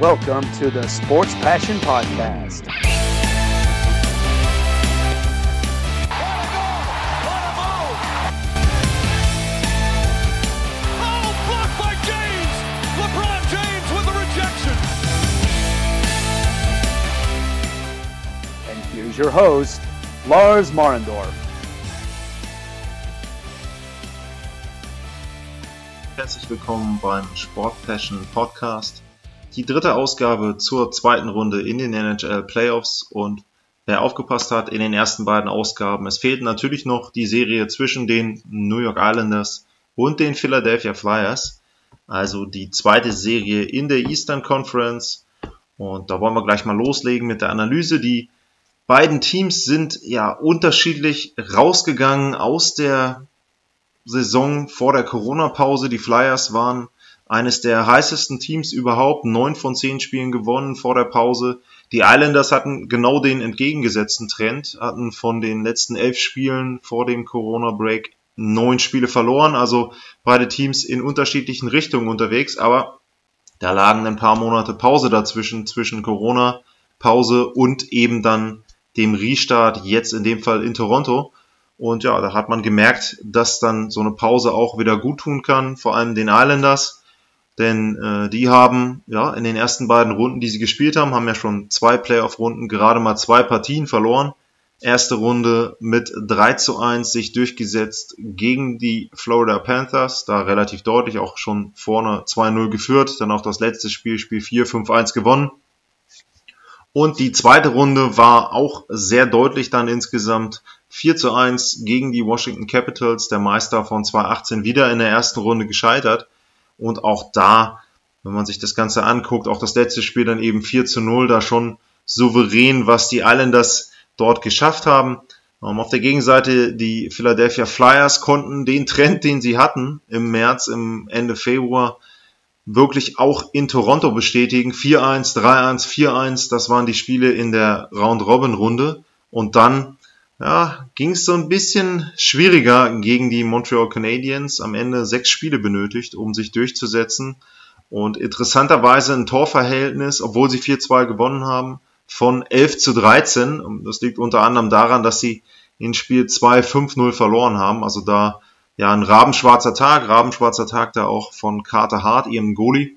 Welcome to the Sports Passion Podcast. Oh, blocked by James! LeBron James with rejection. And here's your host, Lars Marendorf. Herzlich willkommen beim Sport Passion Podcast. Die dritte Ausgabe zur zweiten Runde in den NHL Playoffs und wer aufgepasst hat in den ersten beiden Ausgaben, es fehlt natürlich noch die Serie zwischen den New York Islanders und den Philadelphia Flyers. Also die zweite Serie in der Eastern Conference. Und da wollen wir gleich mal loslegen mit der Analyse. Die beiden Teams sind ja unterschiedlich rausgegangen aus der Saison vor der Corona-Pause. Die Flyers waren eines der heißesten Teams überhaupt, neun von zehn Spielen gewonnen vor der Pause. Die Islanders hatten genau den entgegengesetzten Trend, hatten von den letzten elf Spielen vor dem Corona-Break neun Spiele verloren, also beide Teams in unterschiedlichen Richtungen unterwegs, aber da lagen ein paar Monate Pause dazwischen, zwischen Corona-Pause und eben dann dem Restart, jetzt in dem Fall in Toronto. Und ja, da hat man gemerkt, dass dann so eine Pause auch wieder gut tun kann, vor allem den Islanders. Denn äh, die haben ja in den ersten beiden Runden, die sie gespielt haben, haben ja schon zwei Playoff-Runden, gerade mal zwei Partien verloren. Erste Runde mit 3 zu 1 sich durchgesetzt gegen die Florida Panthers, da relativ deutlich auch schon vorne 2-0 geführt, dann auch das letzte Spiel, Spiel 4, 5-1 gewonnen. Und die zweite Runde war auch sehr deutlich dann insgesamt 4 zu 1 gegen die Washington Capitals, der Meister von 2018 wieder in der ersten Runde gescheitert. Und auch da, wenn man sich das Ganze anguckt, auch das letzte Spiel dann eben 4 zu 0, da schon souverän, was die Islanders dort geschafft haben. Um, auf der Gegenseite die Philadelphia Flyers konnten den Trend, den sie hatten im März, im Ende Februar, wirklich auch in Toronto bestätigen. 4-1, 3-1, 4-1, das waren die Spiele in der Round-Robin-Runde. Und dann ja, ging es so ein bisschen schwieriger gegen die Montreal Canadiens. Am Ende sechs Spiele benötigt, um sich durchzusetzen. Und interessanterweise ein Torverhältnis, obwohl sie 4-2 gewonnen haben, von 11 zu 13. Und das liegt unter anderem daran, dass sie in Spiel 2 5-0 verloren haben. Also da ja ein rabenschwarzer Tag, rabenschwarzer Tag da auch von Carter Hart, ihrem Goalie.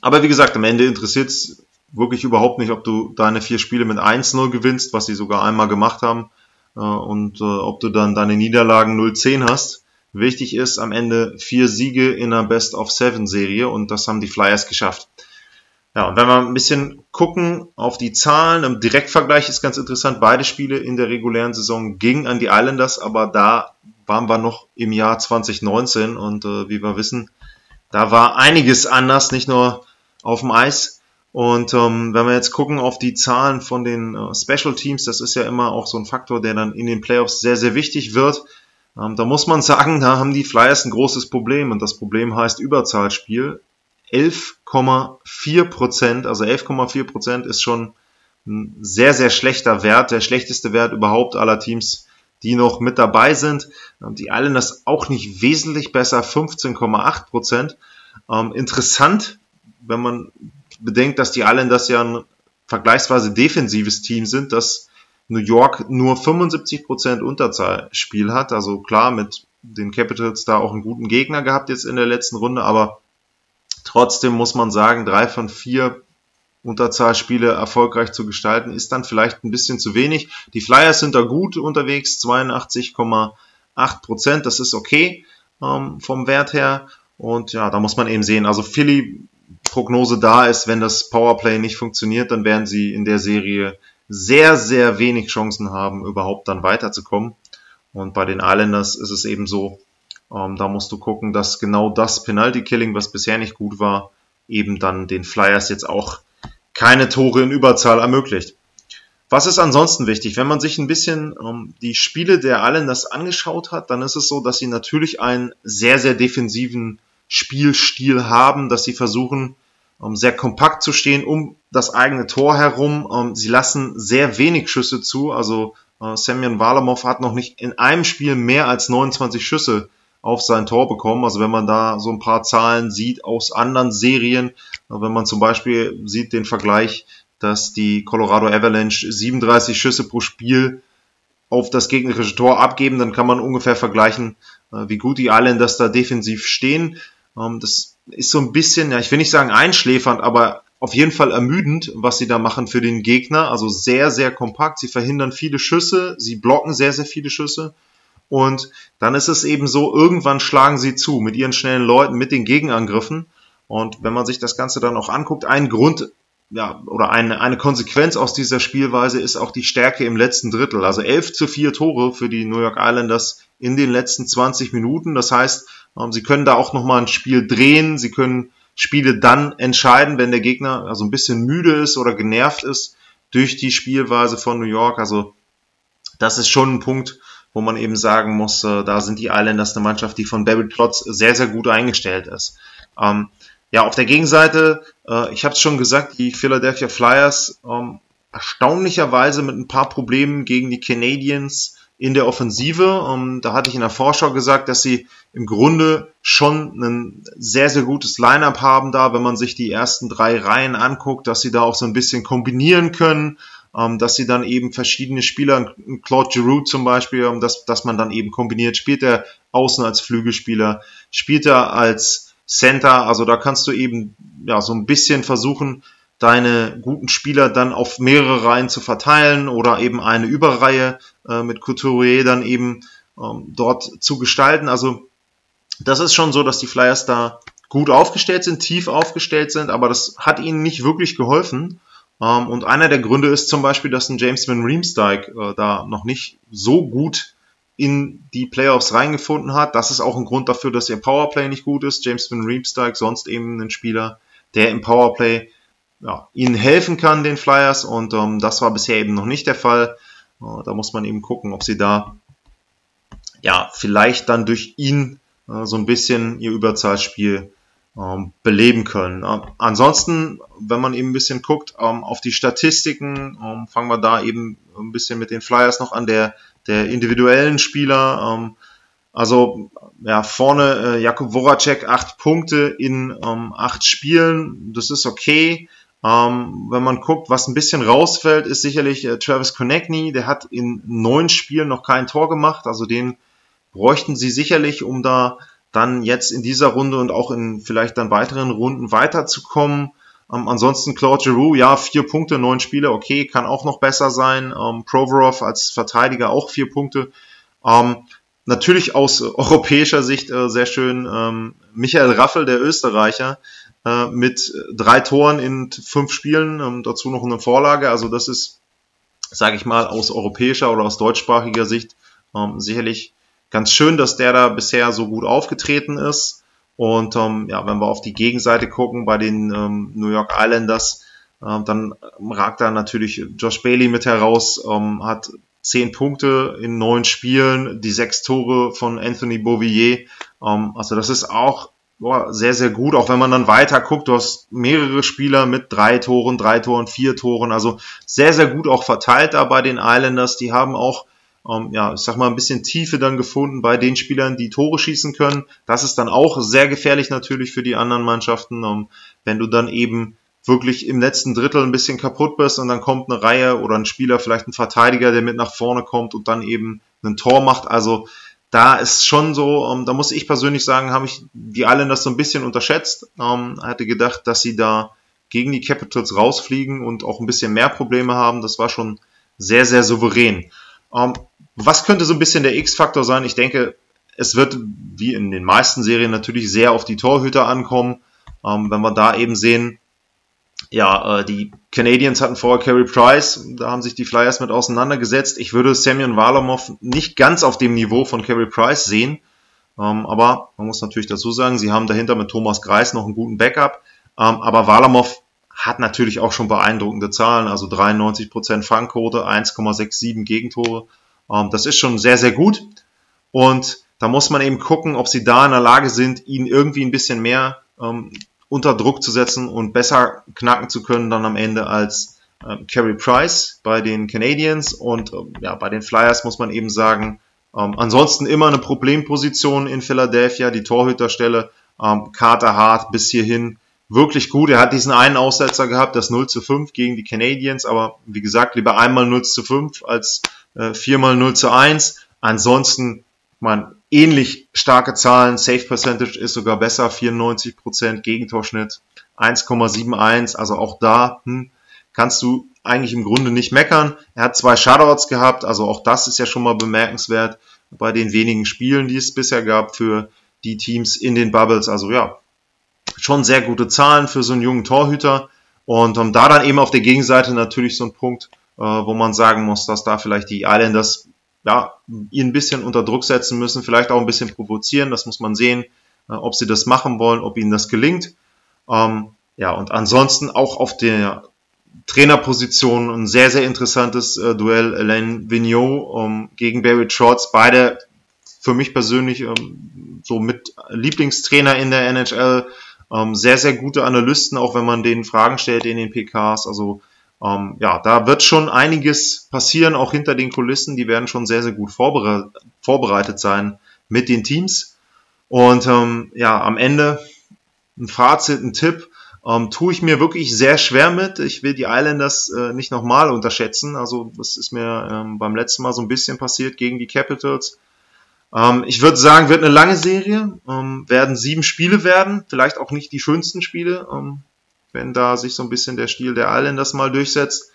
Aber wie gesagt, am Ende interessiert es wirklich überhaupt nicht, ob du deine vier Spiele mit 1-0 gewinnst, was sie sogar einmal gemacht haben, äh, und äh, ob du dann deine Niederlagen 0-10 hast. Wichtig ist am Ende vier Siege in einer Best-of-Seven-Serie und das haben die Flyers geschafft. Ja, und wenn wir ein bisschen gucken auf die Zahlen, im Direktvergleich ist ganz interessant, beide Spiele in der regulären Saison gingen an die Islanders, aber da waren wir noch im Jahr 2019 und äh, wie wir wissen, da war einiges anders, nicht nur auf dem Eis. Und ähm, wenn wir jetzt gucken auf die Zahlen von den äh, Special Teams, das ist ja immer auch so ein Faktor, der dann in den Playoffs sehr, sehr wichtig wird. Ähm, da muss man sagen, da haben die Flyers ein großes Problem und das Problem heißt Überzahlspiel. 11,4 Prozent, also 11,4 Prozent ist schon ein sehr, sehr schlechter Wert, der schlechteste Wert überhaupt aller Teams, die noch mit dabei sind. Ähm, die Islanders auch nicht wesentlich besser, 15,8 Prozent. Ähm, interessant, wenn man bedenkt, dass die Islanders ja ein vergleichsweise defensives Team sind, dass New York nur 75% Unterzahlspiel hat. Also klar, mit den Capitals da auch einen guten Gegner gehabt jetzt in der letzten Runde, aber trotzdem muss man sagen, drei von vier Unterzahlspiele erfolgreich zu gestalten, ist dann vielleicht ein bisschen zu wenig. Die Flyers sind da gut unterwegs, 82,8% das ist okay ähm, vom Wert her. Und ja, da muss man eben sehen. Also Philly Prognose da ist, wenn das Powerplay nicht funktioniert, dann werden sie in der Serie sehr, sehr wenig Chancen haben, überhaupt dann weiterzukommen. Und bei den Islanders ist es eben so, ähm, da musst du gucken, dass genau das Penalty Killing, was bisher nicht gut war, eben dann den Flyers jetzt auch keine Tore in Überzahl ermöglicht. Was ist ansonsten wichtig? Wenn man sich ein bisschen ähm, die Spiele der Islanders angeschaut hat, dann ist es so, dass sie natürlich einen sehr, sehr defensiven Spielstil haben, dass sie versuchen, ähm, sehr kompakt zu stehen um das eigene Tor herum. Ähm, sie lassen sehr wenig Schüsse zu. Also äh, Semyon Varlamov hat noch nicht in einem Spiel mehr als 29 Schüsse auf sein Tor bekommen. Also wenn man da so ein paar Zahlen sieht aus anderen Serien, wenn man zum Beispiel sieht den Vergleich, dass die Colorado Avalanche 37 Schüsse pro Spiel auf das gegnerische Tor abgeben, dann kann man ungefähr vergleichen, äh, wie gut die Islanders da defensiv stehen. Ähm, das ist so ein bisschen, ja, ich will nicht sagen einschläfernd, aber auf jeden Fall ermüdend, was sie da machen für den Gegner. Also sehr, sehr kompakt. Sie verhindern viele Schüsse, sie blocken sehr, sehr viele Schüsse. Und dann ist es eben so, irgendwann schlagen sie zu mit ihren schnellen Leuten, mit den Gegenangriffen. Und wenn man sich das Ganze dann auch anguckt, ein Grund, ja, oder eine, eine Konsequenz aus dieser Spielweise ist auch die Stärke im letzten Drittel. Also 11 zu 4 Tore für die New York Islanders in den letzten 20 Minuten. Das heißt, sie können da auch nochmal ein Spiel drehen. Sie können Spiele dann entscheiden, wenn der Gegner also ein bisschen müde ist oder genervt ist durch die Spielweise von New York. Also das ist schon ein Punkt, wo man eben sagen muss, äh, da sind die Islanders eine Mannschaft, die von Barry Plotz sehr, sehr gut eingestellt ist. Ähm, ja, auf der Gegenseite, äh, ich habe es schon gesagt, die Philadelphia Flyers ähm, erstaunlicherweise mit ein paar Problemen gegen die Canadiens in der Offensive. Ähm, da hatte ich in der Vorschau gesagt, dass sie im Grunde schon ein sehr, sehr gutes Lineup haben da, wenn man sich die ersten drei Reihen anguckt, dass sie da auch so ein bisschen kombinieren können, ähm, dass sie dann eben verschiedene Spieler, Claude Giroux zum Beispiel, um, dass, dass man dann eben kombiniert, spielt er außen als Flügelspieler, spielt er als Center, also da kannst du eben ja so ein bisschen versuchen, deine guten Spieler dann auf mehrere Reihen zu verteilen oder eben eine Überreihe äh, mit Couturier dann eben ähm, dort zu gestalten. Also das ist schon so, dass die Flyers da gut aufgestellt sind, tief aufgestellt sind, aber das hat ihnen nicht wirklich geholfen. Ähm, und einer der Gründe ist zum Beispiel, dass ein James Van Riemsdyk äh, da noch nicht so gut in die Playoffs reingefunden hat. Das ist auch ein Grund dafür, dass ihr Powerplay nicht gut ist. James Van Riemsdyk, sonst eben ein Spieler, der im Powerplay ja, ihnen helfen kann, den Flyers. Und ähm, das war bisher eben noch nicht der Fall. Äh, da muss man eben gucken, ob sie da ja vielleicht dann durch ihn äh, so ein bisschen ihr Überzahlspiel ähm, beleben können. Äh, ansonsten, wenn man eben ein bisschen guckt ähm, auf die Statistiken, ähm, fangen wir da eben ein bisschen mit den Flyers noch an der, der individuellen Spieler. Ähm, also ja, vorne äh, Jakub Voracek acht Punkte in ähm, acht Spielen, das ist okay. Ähm, wenn man guckt, was ein bisschen rausfällt, ist sicherlich äh, Travis Konechny. Der hat in neun Spielen noch kein Tor gemacht. Also den bräuchten sie sicherlich, um da dann jetzt in dieser Runde und auch in vielleicht dann weiteren Runden weiterzukommen. Ähm, ansonsten Claude Giroux, ja, vier Punkte, neun Spiele, okay, kann auch noch besser sein. Ähm, Provorov als Verteidiger auch vier Punkte. Ähm, natürlich aus europäischer Sicht äh, sehr schön ähm, Michael Raffel, der Österreicher, äh, mit drei Toren in fünf Spielen, ähm, dazu noch eine Vorlage. Also das ist, sage ich mal, aus europäischer oder aus deutschsprachiger Sicht ähm, sicherlich ganz schön, dass der da bisher so gut aufgetreten ist. Und ähm, ja, wenn wir auf die Gegenseite gucken bei den ähm, New York Islanders, äh, dann ragt da natürlich Josh Bailey mit heraus, ähm, hat zehn Punkte in neun Spielen, die sechs Tore von Anthony Beauvillier. Ähm, also das ist auch boah, sehr, sehr gut, auch wenn man dann weiter guckt, du hast mehrere Spieler mit drei Toren, drei Toren, vier Toren, also sehr, sehr gut auch verteilt da bei den Islanders, die haben auch ähm, ja, ich sag mal, ein bisschen Tiefe dann gefunden bei den Spielern, die Tore schießen können. Das ist dann auch sehr gefährlich natürlich für die anderen Mannschaften, ähm, wenn du dann eben wirklich im letzten Drittel ein bisschen kaputt bist und dann kommt eine Reihe oder ein Spieler, vielleicht ein Verteidiger, der mit nach vorne kommt und dann eben ein Tor macht. Also da ist schon so, ähm, da muss ich persönlich sagen, habe ich die Islanders so ein bisschen unterschätzt. Ähm, hatte gedacht, dass sie da gegen die Capitals rausfliegen und auch ein bisschen mehr Probleme haben. Das war schon sehr, sehr souverän. Ähm, was könnte so ein bisschen der X-Faktor sein? Ich denke, es wird wie in den meisten Serien natürlich sehr auf die Torhüter ankommen. Ähm, wenn wir da eben sehen, ja, äh, die Canadiens hatten vorher Carey Price, da haben sich die Flyers mit auseinandergesetzt. Ich würde Semyon Varlamov nicht ganz auf dem Niveau von Carey Price sehen, ähm, aber man muss natürlich dazu sagen, sie haben dahinter mit Thomas Greis noch einen guten Backup, ähm, aber Varlamov hat natürlich auch schon beeindruckende Zahlen, also 93% Fangquote, 1,67 Gegentore. Ähm, das ist schon sehr, sehr gut. Und da muss man eben gucken, ob sie da in der Lage sind, ihn irgendwie ein bisschen mehr ähm, unter Druck zu setzen und besser knacken zu können dann am Ende als äh, Carey Price bei den Canadiens und äh, ja, bei den Flyers muss man eben sagen, Ähm, ansonsten immer eine Problemposition in Philadelphia, die Torhüterstelle. Ähm, Carter Hart bis hierhin wirklich gut. Er hat diesen einen Aussetzer gehabt, das 0 zu 5 gegen die Canadiens, aber wie gesagt, lieber einmal 0 zu 5 als äh, viermal 0 zu 1. Ansonsten, man, ähnlich starke Zahlen. Safe Percentage ist sogar besser, 94%, Gegentorschnitt 1,71. Also auch da hm, kannst du eigentlich im Grunde nicht meckern. Er hat zwei Shutouts gehabt, also auch das ist ja schon mal bemerkenswert bei den wenigen Spielen, die es bisher gab für die Teams in den Bubbles. Also ja, schon sehr gute Zahlen für so einen jungen Torhüter. Und um, da dann eben auf der Gegenseite natürlich so ein Punkt, äh, wo man sagen muss, dass da vielleicht die Islanders ja, ihn ein bisschen unter Druck setzen müssen, vielleicht auch ein bisschen provozieren. Das muss man sehen, äh, ob sie das machen wollen, ob ihnen das gelingt. Ähm, ja, und ansonsten auch auf der Trainerposition ein sehr, sehr interessantes äh, Duell. Alain Vigneault ähm, gegen Barry Trotz. Beide für mich persönlich ähm, so mit Lieblingstrainer in der NHL. Ähm, sehr, sehr gute Analysten, auch wenn man denen Fragen stellt in den PKs. Also ähm, ja, da wird schon einiges passieren, auch hinter den Kulissen. Die werden schon sehr, sehr gut vorbereitet, vorbereitet sein mit den Teams. Und ähm, ja, am Ende ein Fazit, ein Tipp ähm, tue ich mir wirklich sehr schwer mit. Ich will die Islanders äh, nicht nochmal unterschätzen. Also das ist mir ähm, beim letzten Mal so ein bisschen passiert gegen die Capitals. Ähm, ich würde sagen, wird eine lange Serie. Ähm, werden sieben Spiele werden. Vielleicht auch nicht die schönsten Spiele, ähm, wenn da sich so ein bisschen der Stil der Islanders mal durchsetzt.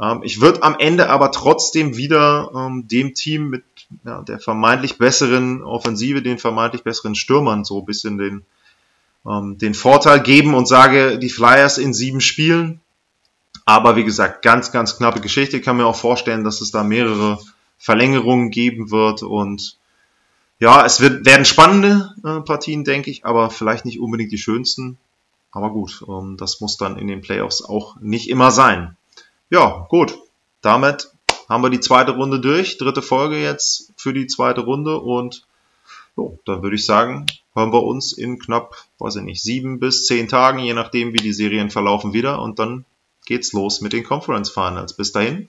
Ähm, ich würde am Ende aber trotzdem wieder ähm, dem Team mit ja, der vermeintlich besseren Offensive, den vermeintlich besseren Stürmern so ein bisschen den ähm, den Vorteil geben und sage, die Flyers in sieben Spielen. Aber wie gesagt, ganz, ganz knappe Geschichte. Ich kann mir auch vorstellen, dass es da mehrere Verlängerungen geben wird und ja, es wird, werden spannende äh, Partien, denke ich, aber vielleicht nicht unbedingt die schönsten. Aber gut, ähm, das muss dann in den Playoffs auch nicht immer sein. Ja, gut. Damit haben wir die zweite Runde durch. Dritte Folge jetzt für die zweite Runde und so, dann würde ich sagen, hören wir uns in knapp, weiß ich nicht, sieben bis zehn Tagen, je nachdem, wie die Serien verlaufen, wieder. Und dann geht's los mit den Conference Finals. Bis dahin.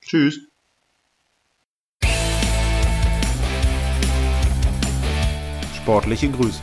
Tschüss. Sportliche Grüße.